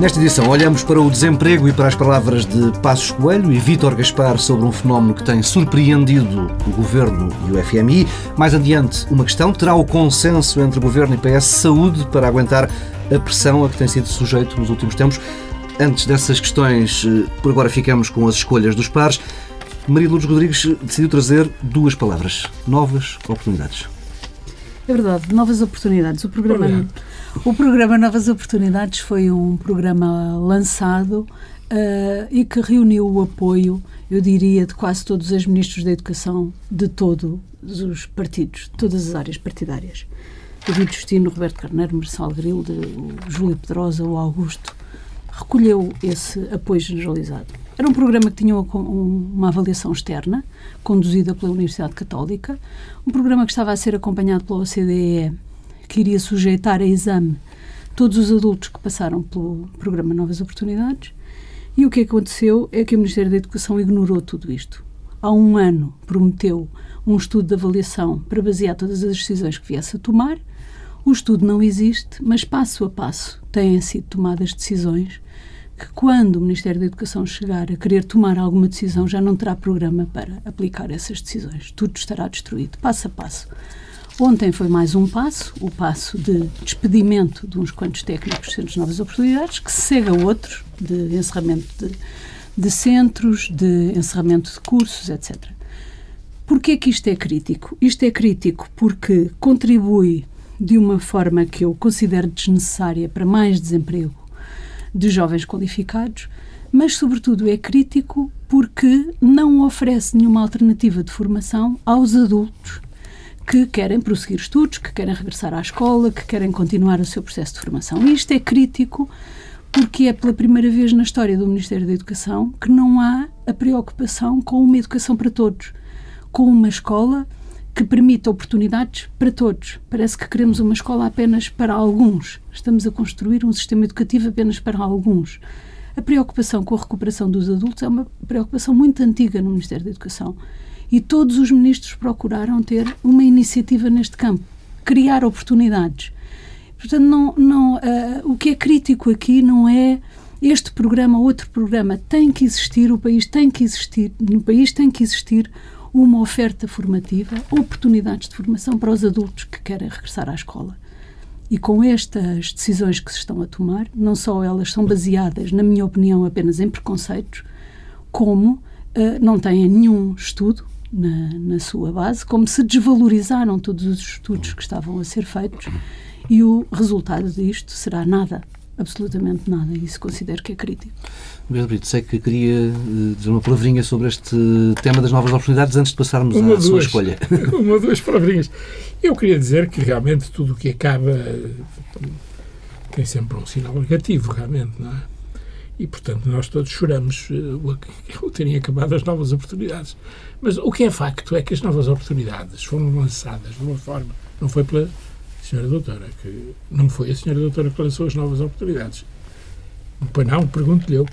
Nesta edição, olhamos para o desemprego e para as palavras de Passos Coelho e Vítor Gaspar sobre um fenómeno que tem surpreendido o Governo e o FMI. Mais adiante, uma questão: terá o consenso entre Governo e PS Saúde para aguentar a pressão a que tem sido sujeito nos últimos tempos? Antes dessas questões, eh, por agora ficamos com as escolhas dos pares. Maria Lourdes Rodrigues decidiu trazer duas palavras: novas oportunidades. É verdade, novas oportunidades. O programa, o programa Novas Oportunidades foi um programa lançado uh, e que reuniu o apoio, eu diria, de quase todos os ministros da Educação de todos os partidos, de todas as áreas partidárias. David Justino, Roberto Carneiro, Marcelo Grilo, o Júlio Pedrosa, o Augusto, recolheu esse apoio generalizado. Era um programa que tinha uma avaliação externa, conduzida pela Universidade Católica, um programa que estava a ser acompanhado pela OCDE, que iria sujeitar a exame todos os adultos que passaram pelo programa Novas Oportunidades. E o que aconteceu é que o Ministério da Educação ignorou tudo isto. Há um ano prometeu um estudo de avaliação para basear todas as decisões que viesse a tomar. O estudo não existe, mas passo a passo têm sido tomadas decisões que quando o Ministério da Educação chegar a querer tomar alguma decisão, já não terá programa para aplicar essas decisões. Tudo estará destruído, passo a passo. Ontem foi mais um passo, o passo de despedimento de uns quantos técnicos de centros de novas oportunidades, que se segue a outros, de encerramento de, de centros, de encerramento de cursos, etc. Porquê que isto é crítico? Isto é crítico porque contribui de uma forma que eu considero desnecessária para mais desemprego de jovens qualificados, mas, sobretudo, é crítico porque não oferece nenhuma alternativa de formação aos adultos que querem prosseguir estudos, que querem regressar à escola, que querem continuar o seu processo de formação. Isto é crítico porque é pela primeira vez na história do Ministério da Educação que não há a preocupação com uma educação para todos, com uma escola que permita oportunidades para todos. Parece que queremos uma escola apenas para alguns. Estamos a construir um sistema educativo apenas para alguns. A preocupação com a recuperação dos adultos é uma preocupação muito antiga no Ministério da Educação. E todos os ministros procuraram ter uma iniciativa neste campo, criar oportunidades. Portanto, não, não, uh, o que é crítico aqui não é este programa ou outro programa. Tem que existir, o país tem que existir, no país tem que existir uma oferta formativa, oportunidades de formação para os adultos que querem regressar à escola. E com estas decisões que se estão a tomar, não só elas são baseadas, na minha opinião, apenas em preconceitos, como uh, não têm nenhum estudo na, na, sua base, como se desvalorizaram todos os estudos que estavam a ser feitos e o resultado disto será nada absolutamente nada e isso considero que é crítico. Pedro Brito, sei que queria eh, dizer uma palavrinha sobre este tema das novas oportunidades antes de passarmos uma, à duas, sua escolha. Uma ou duas palavrinhas. Eu queria dizer que realmente tudo o que acaba tem sempre um sinal negativo, realmente, não é? E, portanto, nós todos choramos eh, o terem acabado as novas oportunidades. Mas o que é facto é que as novas oportunidades foram lançadas de uma forma, não foi pela senhora doutora, que não foi a senhora doutora que lançou as novas oportunidades. Pois não, pergunto-lhe eu.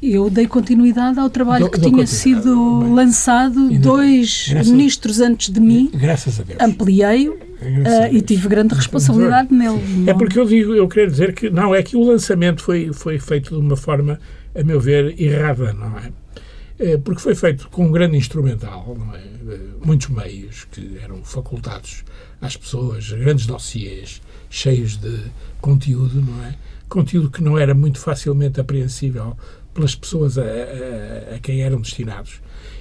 Eu dei continuidade ao trabalho do, que tinha sido bem, lançado dois graças, ministros antes de mim. Graças a Deus. Ampliei-o uh, e tive grande responsabilidade nele. É porque eu digo, eu quero dizer que não é que o lançamento foi foi feito de uma forma, a meu ver, errada, não é? É porque foi feito com um grande instrumental, é? Muitos meios que eram facultados às pessoas, grandes dossiês cheios de conteúdo, não é? Conteúdo que não era muito facilmente apreensível pelas pessoas a, a, a quem eram destinados.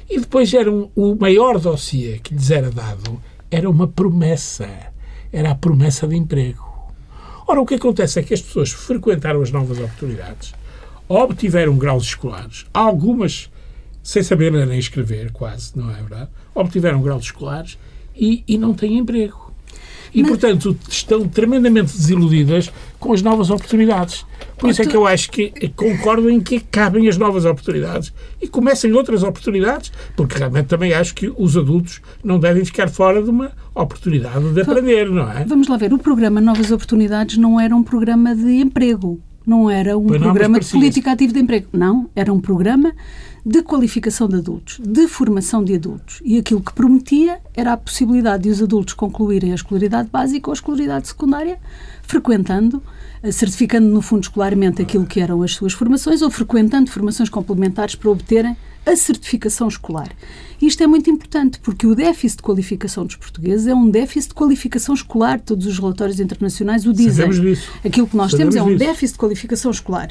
E depois era um, o maior dossiê que lhes era dado era uma promessa, era a promessa de emprego. Ora, o que acontece é que as pessoas frequentaram as novas oportunidades, obtiveram graus escolares, algumas sem saber ler nem escrever, quase, não é verdade? Obtiveram graus escolares e, e não têm emprego. E, Mas... portanto, estão tremendamente desiludidas com as novas oportunidades. Por isso é que eu acho que concordo em que acabem as novas oportunidades e comecem outras oportunidades, porque realmente também acho que os adultos não devem ficar fora de uma oportunidade de aprender, não é? Vamos lá ver, o programa Novas Oportunidades não era um programa de emprego. Não era um não, programa de política ativa de emprego. Não, era um programa de qualificação de adultos, de formação de adultos. E aquilo que prometia era a possibilidade de os adultos concluírem a escolaridade básica ou a escolaridade secundária, frequentando, eh, certificando no fundo escolarmente aquilo que eram as suas formações ou frequentando formações complementares para obterem a certificação escolar. Isto é muito importante porque o déficit de qualificação dos portugueses é um déficit de qualificação escolar. Todos os relatórios internacionais o dizem. Sabemos disso. Aquilo que nós Sabemos temos é um disso. déficit de qualificação escolar.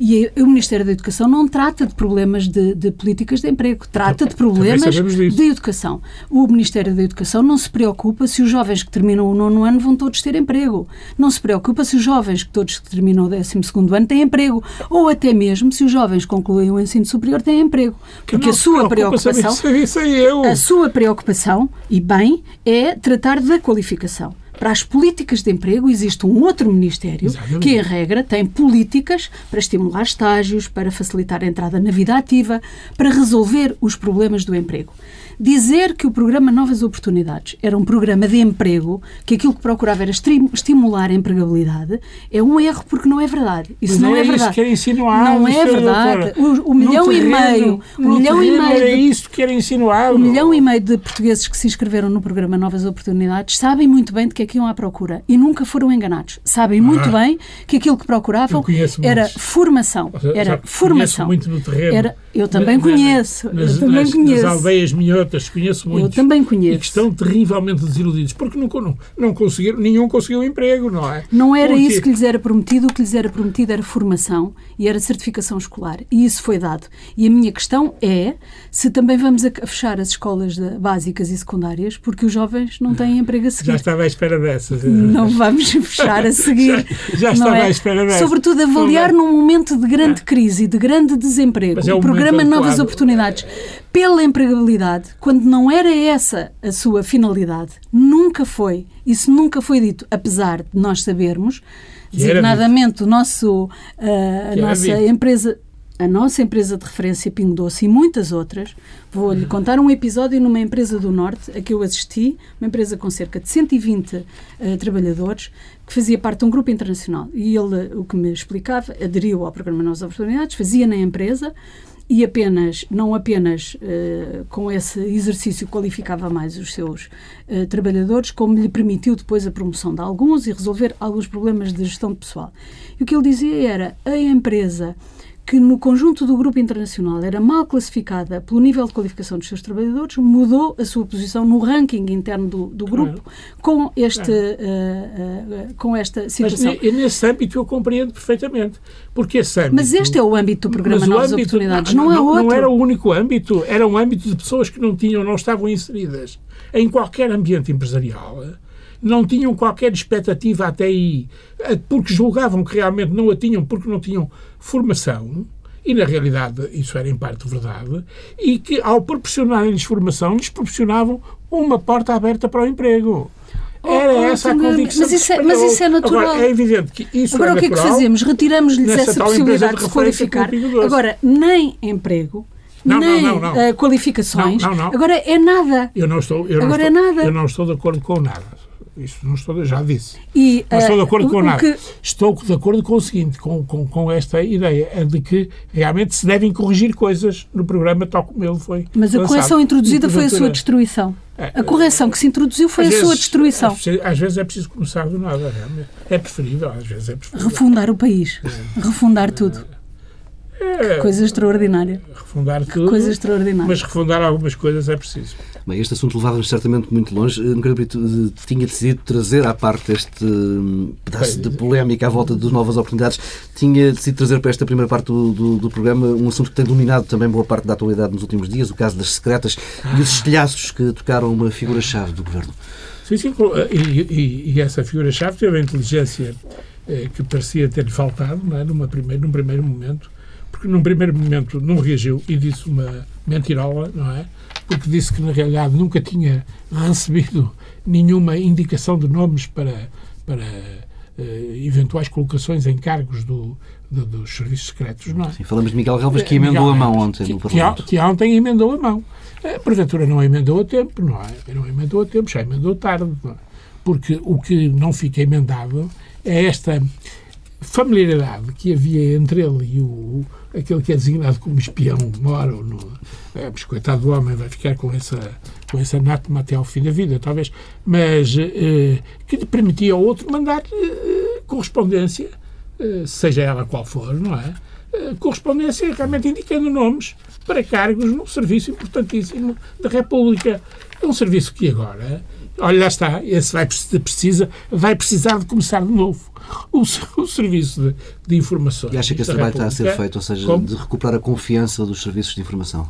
E o Ministério da Educação não trata de problemas de, de políticas de emprego, trata de problemas disso. de educação. O Ministério da Educação não se preocupa se os jovens que terminam o nono ano vão todos ter emprego. Não se preocupa se os jovens que todos que terminam o décimo segundo ano têm emprego. Ou até mesmo se os jovens concluem o ensino superior têm emprego. Porque não a sua preocupa, preocupação... Isso aí eu. A sua preocupação, e bem, é tratar da qualificação. Para as políticas de emprego existe um outro ministério Exatamente. que, em regra, tem políticas para estimular estágios, para facilitar a entrada na vida ativa, para resolver os problemas do emprego. Dizer que o programa Novas Oportunidades era um programa de emprego, que aquilo que procurava era estimular a empregabilidade, é um erro porque não é verdade. Isso Mas não é é, isso verdade. que era insinuado, não é verdade. O, o milhão No e terreno- meio, o milhão e terreno meio Era de isso que era insinuado. um milhão e meio de portugueses que se inscreveram no programa Novas Oportunidades sabem muito bem de que é que iam à procura e nunca foram enganados. Sabem muito Ah. bem que aquilo que procuravam era muitos. formação. Era formação. Muito no terreno. Era, eu também Na- conheço. Nas, eu também nas- conheço. nas aldeias minhotas, conheço muitos. também E conheço. que estão terrivelmente desiludidos, porque não, não, não conseguiram, nenhum conseguiu emprego, não é? Não era Porque- isso que lhes era prometido, o que lhes era prometido era formação e era certificação escolar. E isso foi dado. E a minha questão é se também vamos a fechar as escolas de- básicas e secundárias porque os jovens não têm emprego a seguir. Já estava à espera dessas. Não vamos fechar a seguir. Já- já estava é? à espera dessa. Sobretudo avaliar num momento de grande crise e de grande desemprego. Mas é o o programa Novas. Oportunidades pela empregabilidade, quando não era essa a sua finalidade, nunca foi. Isso nunca foi dito, apesar de nós sabermos, Que designadamente o nosso, ah, a nossa empresa. A nossa empresa de referência Pingo Doce e muitas outras, vou-lhe contar um episódio numa empresa do Norte a que eu assisti, uma empresa com cerca de 120 eh, trabalhadores, que fazia parte de um grupo internacional. E ele, o que me explicava, aderiu ao programa Novas Oportunidades, fazia na empresa e apenas, não apenas eh, com esse exercício qualificava mais os seus eh, trabalhadores, como lhe permitiu depois a promoção de alguns e resolver alguns problemas de gestão pessoal. E o que ele dizia era, a empresa que no conjunto do grupo internacional era mal classificada pelo nível de qualificação dos seus trabalhadores, mudou a sua posição no ranking interno do, do grupo com, este, eh, eh, com esta Mas situação. ne- nesse âmbito eu compreendo perfeitamente. Porque esse âmbito. Mas este é o âmbito do programa Mas Novas âmbito- Oportunidades, não, é outro. Não era o único âmbito, era um âmbito de pessoas que não tinham, não estavam inseridas em qualquer ambiente empresarial. Não tinham qualquer expectativa até aí, eh, porque julgavam que realmente não a tinham, porque não tinham formação, e na realidade isso era em parte verdade, e que ao proporcionarem-lhes formação, lhes proporcionavam uma porta aberta para o emprego. Era Oh, oh, essa a convicção. mas que isso é- mas isso é natural. Agora, é evidente que isso Agora é o que é que natural. fazemos? Retiramos-lhes essa possibilidade de de se qualificar. Agora, nem emprego, Não, não, nem não, não. eh, qualificações. Não, não, não. Agora é nada. Eu não estou, eu não Agora estou, é nada. Eu não estou de acordo com nada. Isso não estou, já disse. E, Não estou de eh, acordo o- com o nada. que- Estou de acordo com o seguinte, com, com, com esta ideia, é de que realmente se devem corrigir coisas no programa tal como ele foi Mas a lançado. correção introduzida foi a sua destruição. É, A correção que se introduziu foi a às sua vezes- destruição. Às, vezes- às vezes é preciso começar do nada, realmente. É preferível, às vezes é preferível. Refundar o país. Refundar tudo. É, Coisa extraordinária. refundar tudo, Coisa extraordinária. mas refundar algumas coisas é preciso. Bem, este assunto levava-nos certamente muito longe. Eh, Nogueira Brito eh, tinha decidido trazer à parte este hum, pedaço de polémica à volta das novas oportunidades. Tinha decidido trazer para esta primeira parte do, do, do programa um assunto que tem dominado também boa parte da atualidade nos últimos dias, o caso das secretas e os estilhaços que tocaram uma figura-chave do governo. Sim, sim, e, e- e essa figura-chave teve a inteligência eh, que parecia ter-lhe faltado não é? Numa primeiro, num primeiro momento, porque num primeiro momento não reagiu e disse uma mentirola, não é? Porque disse que na realidade nunca tinha recebido nenhuma indicação de nomes para, para eh, eventuais colocações em cargos do, do- dos serviços secretos, não é? Sim, falamos de Miguel Galvas que emendou a mão ontem que, no que, Parlamento. que ontem emendou a mão. Eh, Porventura não emendou a tempo, não é? Não emendou a tempo, já emendou tarde. é? Porque o que não fica emendado é esta familiaridade que havia entre ele e o, aquele que é designado como espião mora no. É, mas coitado do homem, vai ficar com essa, com essa anátema até ao fim da vida, talvez. Mas eh, que lhe permitia ao outro mandar eh, correspondência, eh, seja ela qual for, não é? Eh, correspondência realmente indicando nomes para cargos num serviço importantíssimo da República. É um serviço que agora Olha, lá está, esse vai, precisa, vai precisar de começar de novo. O, o serviço de, de informações. E acha que esse trabalho está a ser feito, ou seja, como? de recuperar a confiança dos serviços de informação?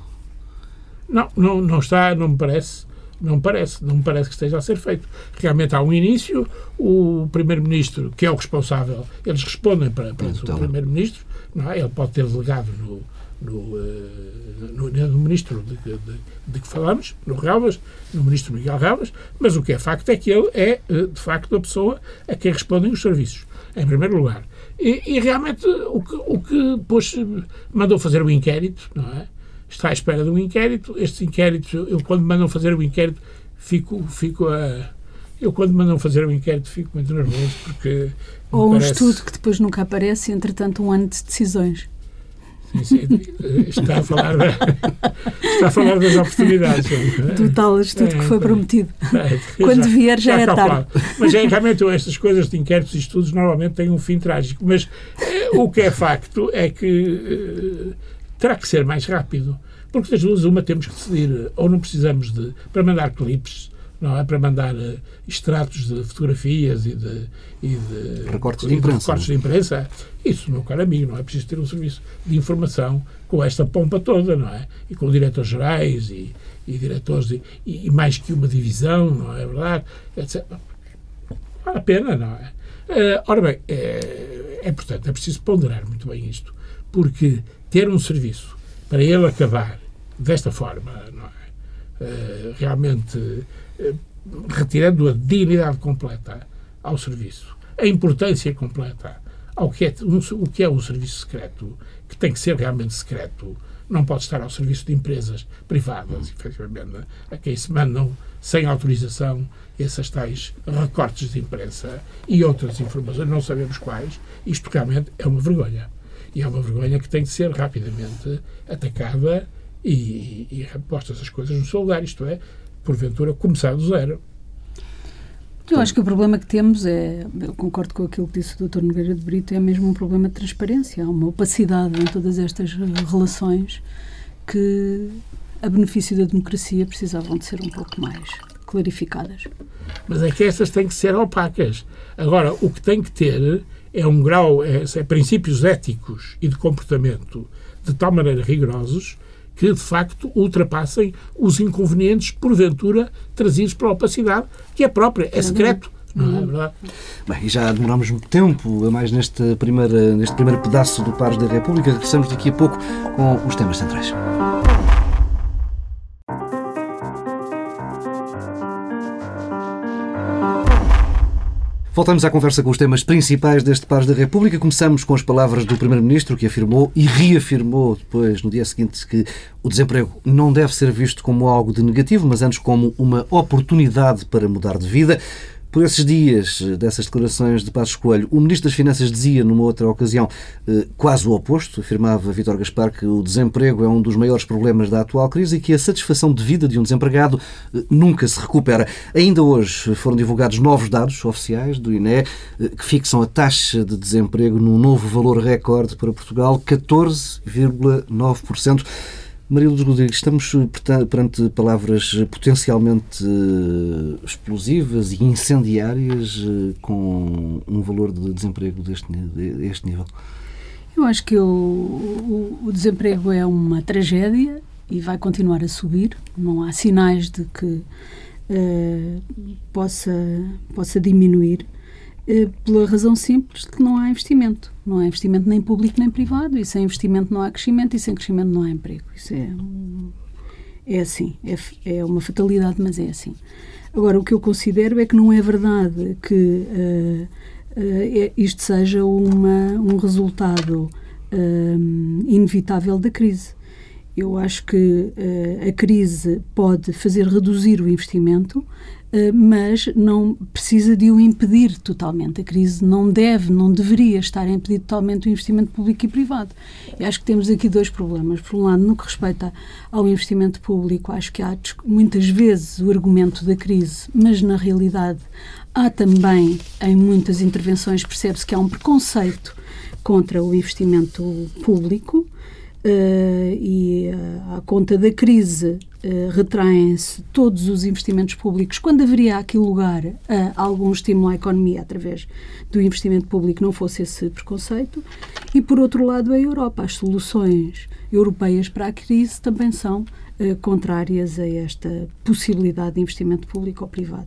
Não, não, não está, não me parece. Não me parece, não me parece que esteja a ser feito. Realmente há um início, o Primeiro-Ministro, que é o responsável, eles respondem para, para então. o Primeiro-Ministro, não é? ele pode ter delegado no, no, eh, no, no ministro de, de, de, que falamos, no Relvas, no ministro Miguel Relvas, mas o que é facto é que ele é, eh, de facto, a pessoa a quem respondem os serviços, em primeiro lugar. E, e realmente o que, o que depois mandou fazer o inquérito, não é? Está à espera de um inquérito. Estes inquéritos, eu quando mandam fazer o inquérito, fico, fico a. Eu, quando mandam fazer o inquérito, fico muito nervoso porque. Ou um parece... estudo que depois nunca aparece, entretanto, um ano de decisões. Está a falar, da, está a falar das oportunidades. Do tal estudo é, que foi prometido. É, Quando vier já, já é tarde. Mas é, realmente estas coisas de inquéritos e estudos normalmente têm um fim trágico. Mas eh, o que é facto é que eh, terá que ser mais rápido. Porque das duas, uma temos que decidir, ou não precisamos de, para mandar clipes, não é para mandar uh, extratos de fotografias e de, e de recortes, de, imprensa, recortes de imprensa. Isso, meu caro amigo, não é preciso ter um serviço de informação com esta pompa toda, não é? E com diretores gerais e, e diretores de, e, e, mais que uma divisão, não é verdade? Etc. Vale a pena, não é? Uh, ora bem, é, é portanto, é preciso ponderar muito bem isto, porque ter um serviço para ele acabar desta forma, não é? Uh, realmente retirando a dignidade completa ao serviço, a importância completa ao que é um, o que é um serviço secreto, que tem que ser realmente secreto, não pode estar ao serviço de empresas privadas, efetivamente, a quem se mandam sem autorização esses tais recortes de imprensa e outras informações, não sabemos quais. Isto realmente é uma vergonha. E é uma vergonha que tem de ser rapidamente atacada e, e, e postas as coisas no seu lugar. Isto é, porventura, começar do zero. Eu acho que o problema que temos é, eu concordo com aquilo que disse o Dr. Nogueira de Brito, é mesmo um problema de transparência, há uma opacidade em todas estas relações que, a benefício da democracia, precisavam de ser um pouco mais clarificadas. Mas é que essas têm que ser opacas. Agora, o que tem que ter é um grau, é, é princípios éticos e de comportamento de tal maneira rigorosos que, de facto, ultrapassem os inconvenientes, porventura, trazidos pela opacidade, que é própria, é secreto. Não é verdade? Bem, já demoramos muito tempo, a mais neste primeiro, neste primeiro pedaço do Pares da República. Regressamos daqui a pouco com os temas centrais. Voltamos à conversa com os temas principais deste Pares da República. Começamos com as palavras do Primeiro-Ministro, que afirmou e reafirmou depois, no dia seguinte, que o desemprego não deve ser visto como algo de negativo, mas antes como uma oportunidade para mudar de vida. Por esses dias dessas declarações de Passos Coelho, o Ministro das Finanças dizia, numa outra ocasião, eh, quase o oposto. Afirmava Vítor Gaspar que o desemprego é um dos maiores problemas da atual crise e que a satisfação de vida de um desempregado eh, nunca se recupera. Ainda hoje foram divulgados novos dados oficiais do INE eh, que fixam a taxa de desemprego num novo valor recorde para Portugal, 14,9%. Maria Luz Rodrigues, estamos perante palavras potencialmente eh, explosivas e incendiárias eh, com um valor de desemprego deste, deste nível? Eu acho que o, o, o, desemprego é uma tragédia e vai continuar a subir. Não há sinais de que uh, possa, possa diminuir. Eh, pela razão simples de que não há investimento. Não há investimento nem público nem privado, e sem investimento não há crescimento, e sem crescimento não há emprego. Isso é, é assim, é, é uma fatalidade, mas é assim. Agora, o que eu considero é que não é verdade que uh, uh, isto seja uma, um resultado uh, inevitável da crise. Eu acho que a crise pode fazer reduzir o investimento, mas não precisa de o impedir totalmente. A crise não deve, não deveria estar a impedir totalmente o investimento público e privado. Eu acho que temos aqui dois problemas. Por um lado, no que respeita ao investimento público, acho que há muitas vezes o argumento da crise, mas na realidade há também, em muitas intervenções, percebe-se que há um preconceito contra o investimento público Uh, e uh, à conta da crise uh, retraem-se todos os investimentos públicos, quando haveria aqui lugar a algum estímulo à economia através do investimento público, não fosse esse preconceito. E, por outro lado, a Europa. As soluções europeias para a crise também são eh, contrárias a esta possibilidade de investimento público ou privado.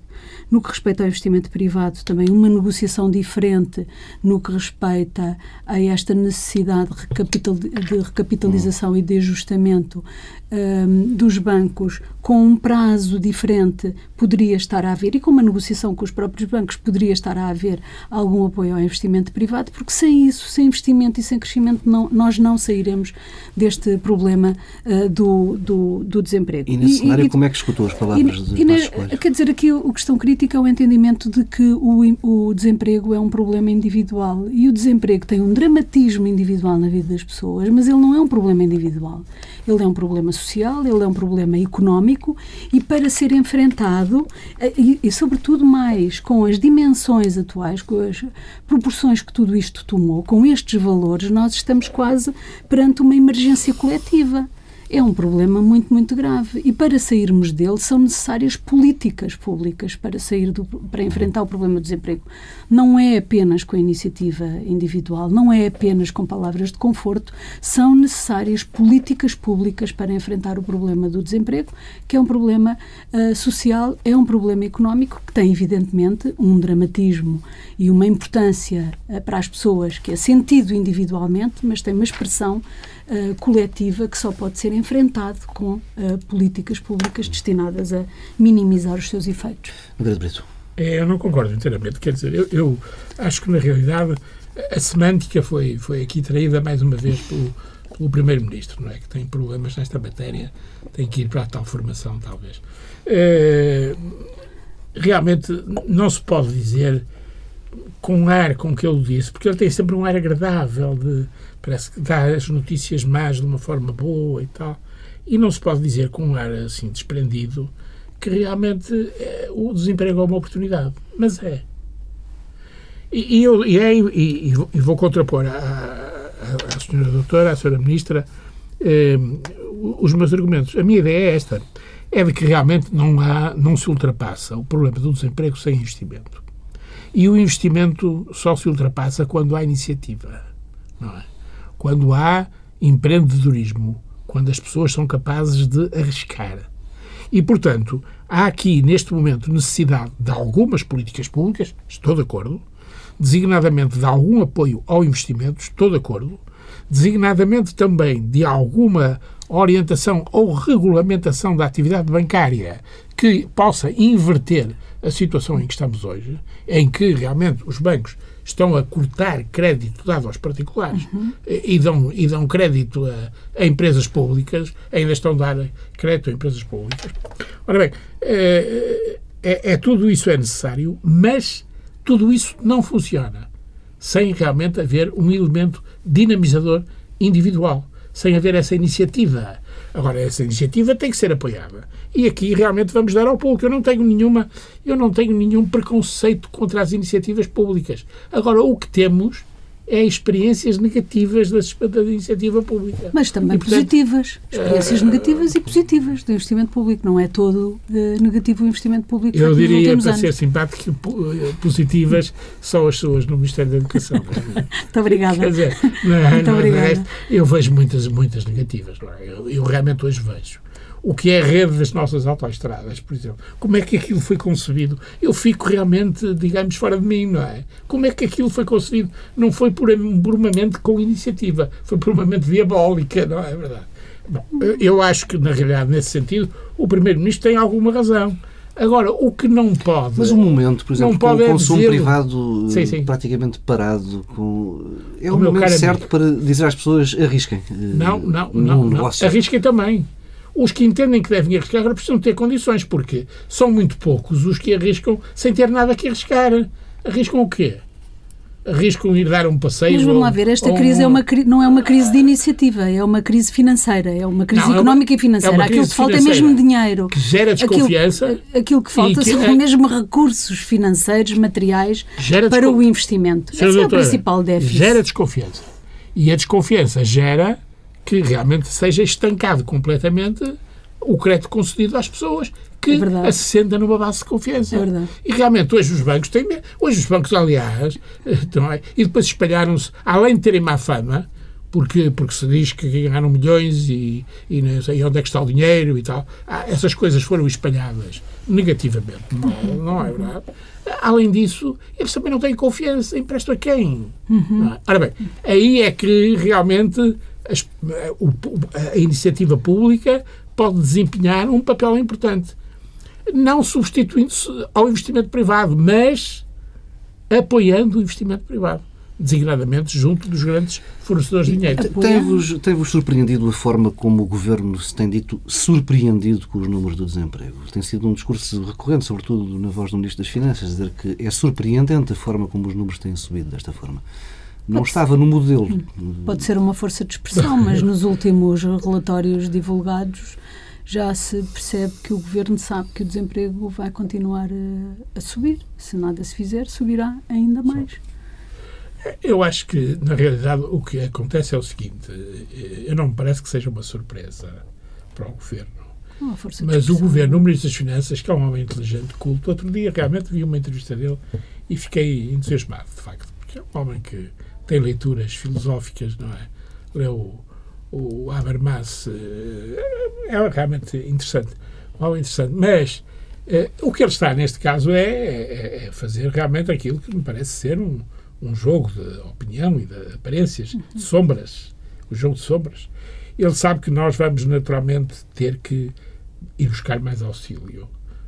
No que respeita ao investimento privado, também uma negociação diferente no que respeita a esta necessidade de, recapital, de recapitalização e de ajustamento ehm, dos bancos com um prazo diferente poderia estar a haver e com uma negociação com os próprios bancos poderia estar a haver algum apoio ao investimento privado, porque sem isso, sem investimento e sem crescimento, não, nós não sairemos deste problema uh, do, do do, desemprego. E nesse e, cenário, e, como é que escutou as palavras e, e Quer dizer, aqui a questão crítica é o entendimento de que o, o desemprego é um problema individual e o desemprego tem um dramatismo individual na vida das pessoas, mas ele não é um problema individual. Ele é um problema social, ele é um problema económico e para ser enfrentado, eh, e, e sobretudo mais com as dimensões atuais, com as proporções que tudo isto tomou, com estes valores, nós estamos quase perante uma emergência coletiva é um problema muito, muito grave. E para sairmos dele são necessárias políticas públicas para, sair do, para enfrentar o problema do desemprego. Não é apenas com a iniciativa individual, não é apenas com palavras de conforto, são necessárias políticas públicas para enfrentar o problema do desemprego, que é um problema uh, social, é um problema económico que tem, evidentemente, um dramatismo e uma importância uh, para as pessoas que é sentido individualmente, mas tem uma expressão uh, coletiva que só pode ser enfrentado com uh, políticas públicas destinadas a minimizar os seus efeitos. Brito. É, eu não concordo inteiramente. Quer dizer, eu, eu, acho que na realidade a semântica foi, foi aqui traída mais uma vez pelo, pelo Primeiro-Ministro, não é? Que tem problemas nesta matéria, tem que ir para a tal formação, talvez. É, realmente não se pode dizer com um ar com que ele disse, porque ele tem sempre um ar agradável de parece que dá as notícias más de uma forma boa e tal. E não se pode dizer com um ar assim desprendido que realmente é, o desemprego é uma oportunidade. Mas é. E, e eu, e, é, e, e, vou contrapor à, à, à senhora doutora, à senhora ministra, eh, os meus argumentos. A minha ideia é esta. É de que realmente não, há, não se ultrapassa o problema do desemprego sem investimento. E o investimento só se ultrapassa quando há iniciativa. Não é? Quando há empreendedorismo, quando as pessoas são capazes de arriscar. E, portanto, há aqui, neste momento, necessidade de algumas políticas públicas, estou de acordo, designadamente de algum apoio ao investimento, estou de acordo, designadamente também de alguma orientação ou regulamentação da atividade bancária que possa inverter a situação em que estamos hoje, em que realmente os bancos estão a cortar crédito dado aos particulares uhum. e, dão, e dão crédito a, a, empresas públicas, ainda estão a dar crédito a empresas públicas. Ora bem, é, é, é, tudo isso é necessário, mas tudo isso não funciona sem realmente haver um elemento dinamizador individual, sem haver essa iniciativa Agora, essa iniciativa tem que ser apoiada. E aqui realmente vamos dar ao público. Eu não tenho nenhuma, eu não tenho nenhum preconceito contra as iniciativas públicas. Agora, o que temos é experiências negativas da, da iniciativa pública. Mas também e, portanto, positivas. Experiências uh, negativas e positivas do investimento público. Não é todo uh, negativo o investimento público. Eu diria, para anos. ser simpático, eh, positivas são as suas no Ministério da Educação. Muito obrigada. Quer dizer, não, Muito não, obrigada. Resto, eu vejo muitas, muitas negativas. É? Eu, eu realmente hoje vejo o que é a rede das nossas autoestradas, por exemplo. Como é que aquilo foi concebido? Eu fico realmente, digamos, fora de mim, não é? Como é que aquilo foi concebido? Não foi por, por uma mente com iniciativa, foi por uma mente diabólica, não é verdade? Bom, eu acho que, na realidade, nesse sentido, o Primeiro-Ministro tem alguma razão. Agora, o que não pode. Mas o momento, por exemplo, com o é consumo dizer- privado Sim, sim. praticamente parado, com... é O o momento certo amigo. para dizer às pessoas arrisquem. eh, Não, não, num não, não. negócio. Arrisquem também. Os que entendem que devem arriscar agora precisam ter condições, porque são muito poucos os que arriscam sem ter nada que arriscar. Arriscam o quê? Arriscam ir dar um passeio. Mas vamos lá ver, esta ou crise é um- uma, não é uma crise de iniciativa, é uma crise financeira, é uma crise Não, é uma- económica é e financeira. uma Aquilo que falta é mesmo dinheiro. que gera desconfiança. Aquilo, aquilo que falta e que são é- mesmo recursos financeiros, materiais Gera para descon- o investimento. Senhora Esse é o doutora, principal déficit. Gera desconfiança. E a desconfiança gera que realmente seja estancado completamente o crédito concedido às pessoas que É assentam numa base de confiança. É. E realmente hoje os bancos têm. Hoje os bancos, aliás, é? e depois espalharam-se, além de terem má fama, porque, porque se diz que ganharam milhões e, e não sei onde é que está o dinheiro e tal. Ah, essas coisas foram espalhadas negativamente. Não, não é verdade? Além disso, eles também não têm confiança. Emprestam a quem? Não é? Ora bem, aí é que realmente as- o- a iniciativa pública pode desempenhar um papel importante. Não substituindo-se ao investimento privado, mas apoiando o investimento privado, designadamente junto dos grandes fornecedores de dinheiro. Tem-vos tem-vos surpreendido a forma como o Governo se tem dito surpreendido com os números do desemprego? Tem sido um discurso recorrente, sobretudo na voz do Ministro das Finanças, dizer que é surpreendente a forma como os números têm subido desta forma. Não estava no modelo. Pode ser uma força de expressão, mas nos últimos relatórios divulgados já se percebe que o governo sabe que o desemprego vai continuar a, a subir. Se nada se fizer, subirá ainda mais. Eu acho que, na realidade, o que acontece é o seguinte: eh, eu não me parece que seja uma surpresa para o governo. Mas o governo, o Ministro das Finanças, que é um homem inteligente, culto, outro dia realmente vi uma entrevista dele e fiquei entusiasmado, de facto, porque é um homem que tem leituras filosóficas, não é? Leu o, o Habermas, eh, é realmente interessante, homem interessante. Mas eh, o que ele está, neste caso, é, é- é fazer realmente aquilo que me parece ser um, um jogo de opinião e de aparências, de sombras, o jogo de sombras. Ele sabe que nós vamos naturalmente ter que ir buscar mais auxílio,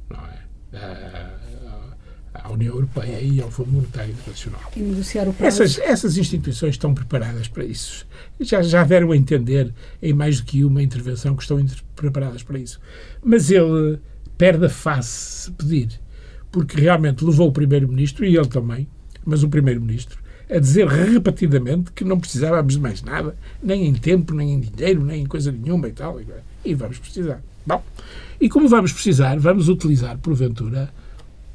não é? À, à União Europeia e ao Fundo Monetário Internacional. E negociar o prazo. Essas, essas instituições estão preparadas para isso. Já, já deram a entender em mais do que uma intervenção que estão preparadas para isso. Mas ele perde a face se pedir, porque realmente levou o Primeiro-Ministro, e ele também, mas o Primeiro-Ministro, a dizer repetidamente que não precisávamos de mais nada, nem em tempo, nem em dinheiro, nem em coisa nenhuma e tal. E vamos precisar. Bom, e como vamos precisar, vamos utilizar, porventura,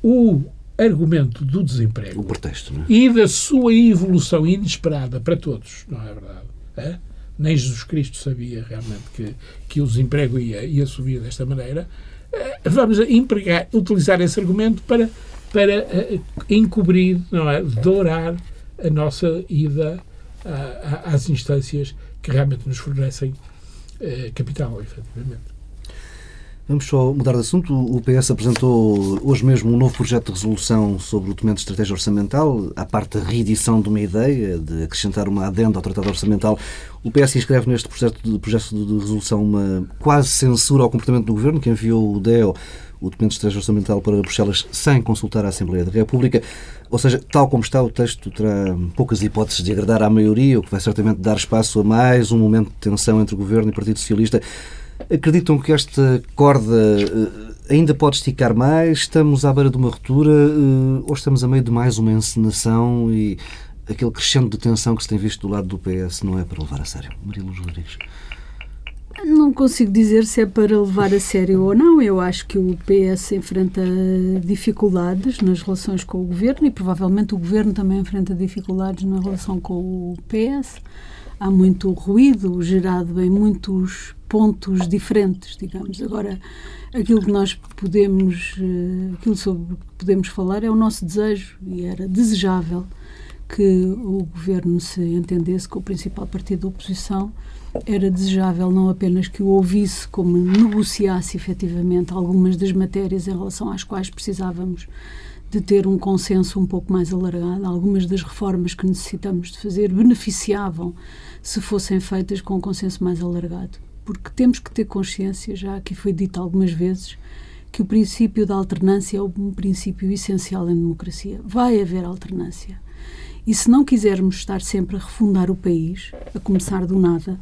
o argumento do desemprego O pretexto, é? e da sua evolução inesperada para todos, não é verdade? É? Nem Jesus Cristo sabia realmente que, que o desemprego ia, ia subir desta maneira. Vamos empregar, utilizar esse argumento para, para encobrir, não é? dourar a nossa ida a- a- às instâncias que realmente nos fornecem eh, capital, efetivamente. Vamos só mudar de assunto. O PS apresentou hoje mesmo um novo projeto de resolução sobre o documento de estratégia orçamental, à parte da reedição de uma ideia de acrescentar uma adenda ao Tratado Orçamental. O PS inscreve neste projeto de, projeto de resolução uma quase censura ao comportamento do Governo, que enviou o DEO, o documento de estratégia orçamental, para Bruxelas sem consultar a Assembleia da República. Ou seja, tal como está, o texto terá poucas hipóteses de agradar à maioria, o que vai certamente dar espaço a mais um momento de tensão entre o Governo e o Partido Socialista. Acreditam que esta corda eh, ainda pode esticar mais? Estamos à beira de uma ruptura eh, ou estamos a meio de mais uma encenação e aquele crescendo de tensão que se tem visto do lado do PS não é para levar a sério? Maria Rodrigues. Não consigo dizer se é para levar a sério ou não. Eu acho que o PS enfrenta dificuldades nas relações com o governo e provavelmente o governo também enfrenta dificuldades na relação com o PS. Há muito ruído gerado em muitos pontos diferentes, digamos. Agora, aquilo que nós podemos, eh, aquilo sobre que podemos falar é o nosso desejo e era desejável que o governo se entendesse com o principal partido da oposição era desejável não apenas que o ouvisse, como negociasse efetivamente algumas das matérias em relação às quais precisávamos de ter um consenso um pouco mais alargado. Algumas das reformas que necessitamos de fazer beneficiavam se fossem feitas com um consenso mais alargado. Porque temos que ter consciência, já aqui foi dito algumas vezes, que o princípio da alternância é um princípio essencial em democracia. Vai haver alternância. E se não quisermos estar sempre a refundar o país, a começar do nada,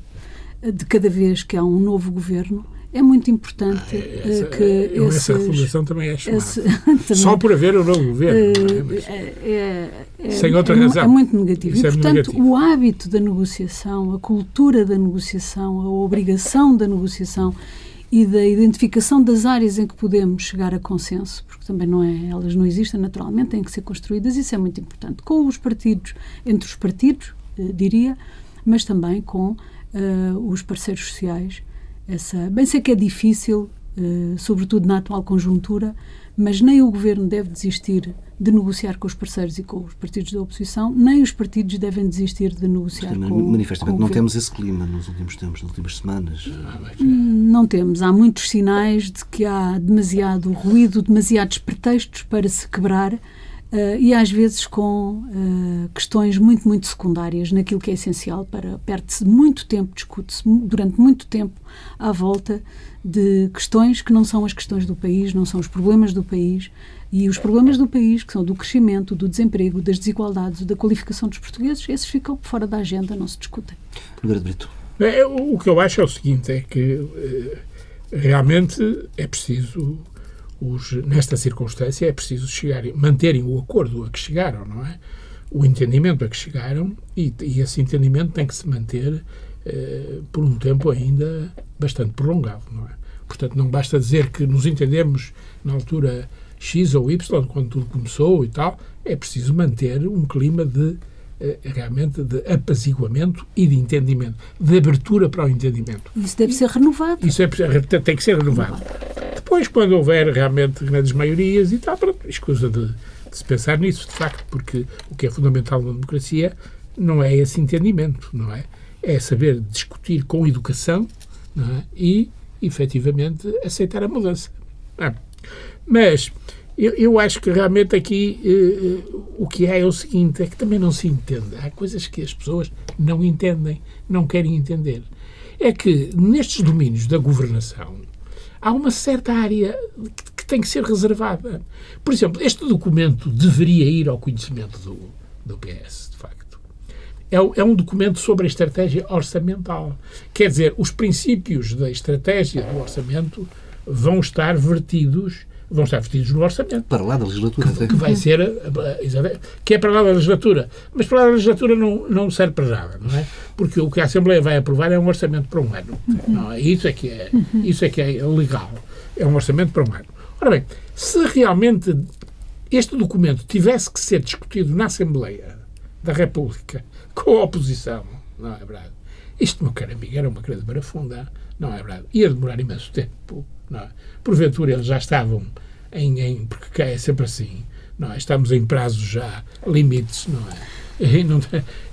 de cada vez que há um novo governo, é muito importante ah, é, essa, que eu, esses, essa refundação também é chamada. Esse, também, Só por haver um novo governo. É? É, é, Sem outra é, razão. É muito negativo. Isso e, portanto, negativo. o hábito da negociação, a cultura da negociação, a obrigação da negociação e da identificação das áreas em que podemos chegar a consenso, porque também não é, elas não existem naturalmente, têm que ser construídas, isso é muito importante. Com os partidos, entre os partidos, eh, diria, mas também com uh, os parceiros sociais. Essa, bem sei que é difícil, uh, sobretudo na atual conjuntura, mas nem o governo deve desistir de negociar com os parceiros e com os partidos da oposição, nem os partidos devem desistir de negociar Mas, com Manifestamente com não temos esse clima nos últimos tempos, nas últimas semanas. Não temos. Há muitos sinais de que há demasiado ruído, demasiados pretextos para se quebrar Uh, e às vezes com uh, questões muito, muito secundárias naquilo que é essencial para. Perde-se muito tempo, discute-se durante muito tempo à volta de questões que não são as questões do país, não são os problemas do país. E os problemas do país, que são do crescimento, do desemprego, das desigualdades, da qualificação dos portugueses, esses ficam fora da agenda, não se discutem. Primeiro Brito. É, o que eu acho é o seguinte: é que uh, realmente é preciso os, nesta circunstância é preciso chegarem, manterem o acordo a que chegaram, não é? O entendimento a que chegaram e, e esse entendimento tem que se manter eh, por um tempo ainda bastante prolongado, não é? Portanto, não basta dizer que nos entendemos na altura X ou Y, quando tudo começou e tal, é preciso manter um clima de realmente de apaziguamento e de entendimento, de abertura para o entendimento. Isso deve ser renovado. Isso é, tem que ser renovado. Depois, quando houver realmente grandes maiorias e tal, pronto, escusa de, de se pensar nisso, de facto, porque o que é fundamental na democracia não é esse entendimento, não é? É saber discutir com educação é? e, efetivamente, aceitar a mudança. É. Mas eu, eu, acho que realmente aqui eh, o que é é o seguinte: é que também não se entende. Há coisas que as pessoas não entendem, não querem entender. É que nestes domínios da governação há uma certa área que, que tem que ser reservada. Por exemplo, este documento deveria ir ao conhecimento do, do PS, de facto. É, é um documento sobre a estratégia orçamental. Quer dizer, os princípios da estratégia do orçamento vão estar vertidos vão estar vestidos no orçamento. Para lá da legislatura. Que, que vai ser, que é para lá da legislatura. Mas para lá da legislatura não, não serve para nada, não é? Porque o que a Assembleia vai aprovar é um orçamento para um ano. Não é? Isso, é que é, isso é que é legal. É um orçamento para um ano. Ora bem, se realmente este documento tivesse que ser discutido na Assembleia da República com a oposição, não é verdade? Isto, meu caro amigo, era uma grande barafunda, não é verdade? Ia demorar imenso tempo, não é? Porventura eles já estavam em, em porque cá é sempre assim, não é? Estamos em prazos já limites, não é? E, não,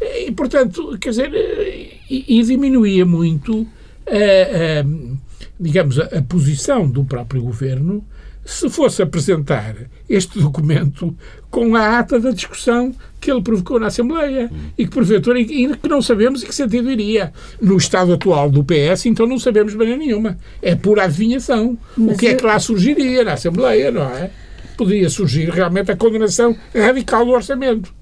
e portanto, quer dizer, e, e diminuía muito, a, a, digamos, a, a posição do próprio governo se fosse apresentar este documento com a ata da discussão que ele provocou na Assembleia e que, porventura, ainda que não sabemos em que sentido iria. No estado atual do PS, então não sabemos bem nenhuma. É pura adivinhação. Mas o que eu... é que lá surgiria na Assembleia, não é? Poderia surgir realmente a condenação radical do orçamento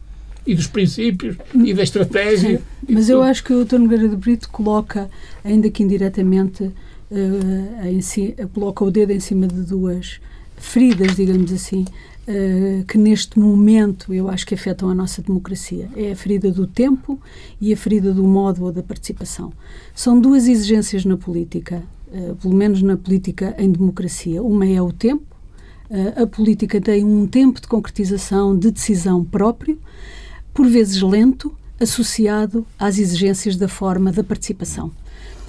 e dos princípios e da estratégia. Mas eu acho que o Dr. Nogueira de Brito coloca, ainda que indiretamente, uh, si, coloca o dedo em cima de duas feridas, digamos assim, uh, que neste momento eu acho que afetam a nossa democracia. É a ferida do tempo e a ferida do modo ou da participação. São duas exigências na política, uh, pelo menos na política em democracia. Uma é o tempo. Uh, a política tem um tempo de concretização, de decisão próprio, por vezes lento, associado às exigências da forma da participação.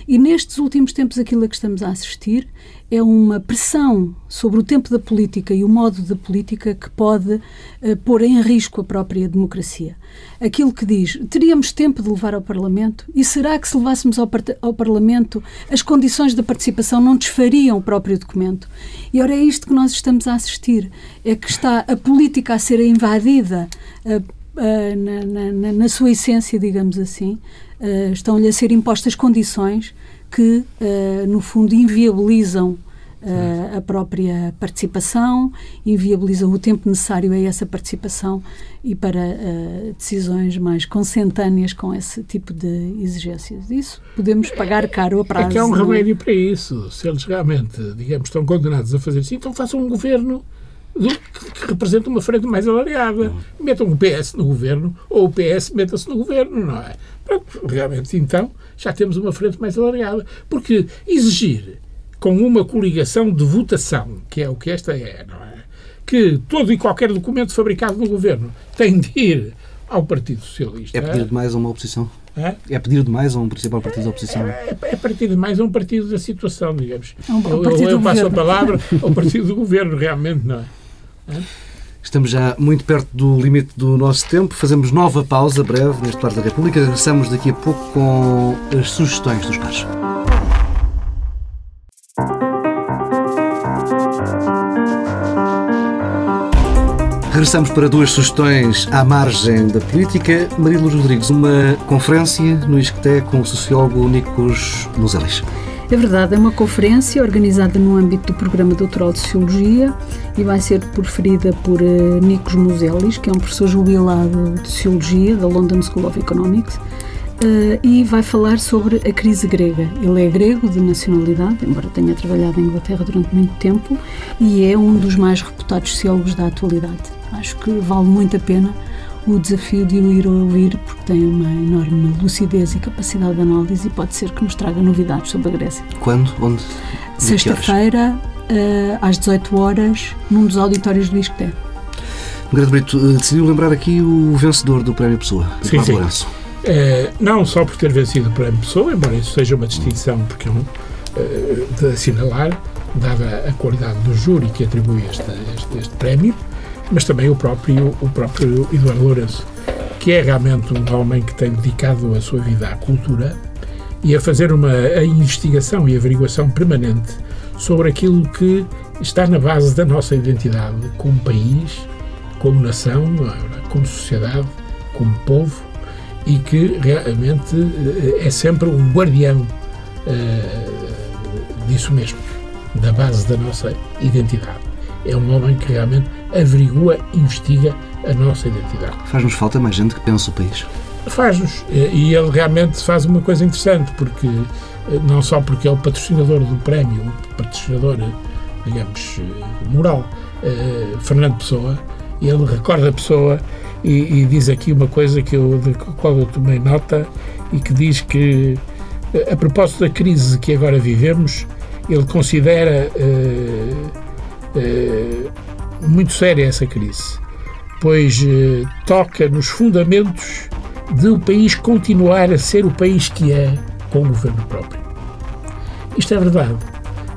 E nestes últimos tempos, aquilo a que estamos a assistir é uma pressão sobre o tempo da política e o modo da política que pode uh, pôr em risco a própria democracia. Aquilo que diz, teríamos tempo de levar ao Parlamento? E será que se levássemos ao, ao Parlamento as condições da participação não desfariam o próprio documento? E ora é isto que nós estamos a assistir, é que está a política a ser invadida uh, na, na, na, sua essência, digamos assim, uh, estão-lhe a ser impostas condições que, uh, no fundo, inviabilizam uh, a própria participação, inviabilizam o tempo necessário a essa participação e para uh, decisões mais consentâneas com esse tipo de exigências. Isso podemos pagar caro a prazo. É que há um remédio para isso. Se eles realmente, digamos, estão condenados a fazer isso, então façam um governo que, que, representa uma frente mais alargada. Metam o PS no governo ou o PS meta-se no governo, não é? Pronto, realmente, então, já temos uma frente mais alargada. Porque exigir com uma coligação de votação, que é o que esta é, não é? Que todo e qualquer documento fabricado no governo tem de ir ao Partido Socialista. É pedir demais a uma oposição? É? é pedir demais a um principal partido da oposição? É, é, é pedir demais a um partido da situação, digamos. É um, eu, eu, eu passo a palavra ao partido do governo, realmente, não é? é? Estamos já muito perto do limite do nosso tempo. Fazemos nova pausa breve neste Parque da República. Regressamos daqui a pouco com as sugestões dos pares. Regressamos para duas sugestões à margem da política. Maria Luz Rodrigues, uma conferência no ISCTE com o sociólogo Nicos Muselis. É verdade, é uma conferência organizada no âmbito do Programa Doutoral de Sociologia e vai ser proferida por uh, Nikos Muselis, que é um professor jubilado de Sociologia da London School of Economics, uh, e vai falar sobre a crise grega. Ele é grego de nacionalidade, embora tenha trabalhado em Inglaterra durante muito tempo, e é um dos mais reputados sociólogos da atualidade. Acho que vale muito a pena o desafio de o ir ouvir, porque tem uma enorme lucidez e capacidade de análise e pode ser que nos traga novidades sobre a Grécia. Quando? Onde? Sexta-feira, uh, às 18 horas, num dos auditórios do ISCTE. Grande Brito, uh, decidiu lembrar aqui o vencedor do Prémio Pessoa, sim, sim. Lourenço. É, não só por ter vencido o Prémio Pessoa, embora isso seja uma distinção, porque é um, uh, de assinalar, dada a qualidade do júri que atribui este, este, este prémio, mas também o próprio, o próprio Eduardo Lourenço, que é realmente um homem que tem dedicado a sua vida à cultura e a fazer uma a investigação e averiguação permanente sobre aquilo que está na base da nossa identidade como país, como nação, como sociedade, como povo e que realmente eh, é sempre um guardião uh, disso mesmo, da base da nossa identidade. É um homem que realmente averigua, investiga a nossa identidade. Faz-nos falta mais gente que pensa o país. Faz-nos. E ele realmente faz uma coisa interessante, porque eh, não só porque é o patrocinador do prémio, o patrocinador, digamos, eh, moral, eh, Fernando Pessoa, ele recorda a Pessoa e, e, diz aqui uma coisa que eu, de qual eu tomei nota e que diz que, a propósito da crise que agora vivemos, ele considera muito séria essa crise, pois eh, toca nos fundamentos de o país continuar a ser o país que é com o governo próprio. Isto é verdade.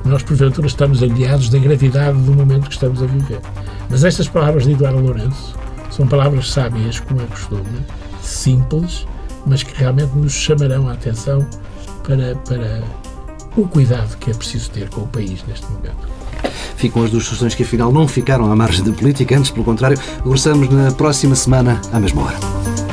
Nós, porventura, estamos aliados da gravidade do momento que estamos a viver. Mas estas palavras de Eduardo Lourenço são palavras sábias, como é costume, simples, mas que realmente nos chamarão a atenção para, para o cuidado que é preciso ter com o país neste momento ficam as duas sugestões que afinal não ficaram à margem da política, antes pelo contrário, regressamos na próxima semana à mesma hora.